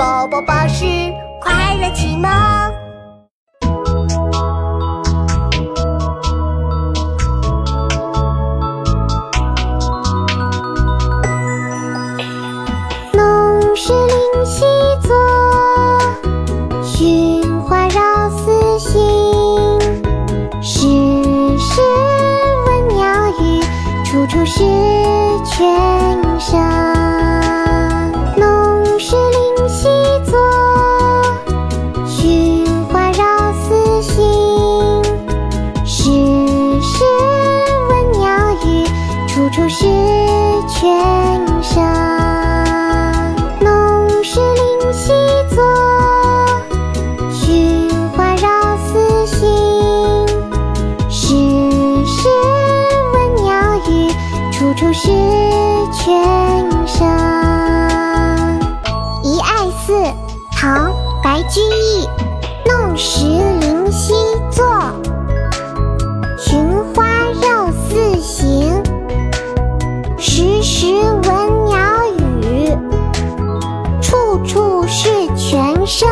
宝宝巴士快乐启蒙。弄石临溪作，寻花绕寺行。时时闻鸟语，处处是泉声。处处是泉声。弄石临溪作，寻花绕寺行。时时闻鸟语，处处是泉声。《遗爱寺》唐·白居易，弄石时闻鸟语，处处是泉声。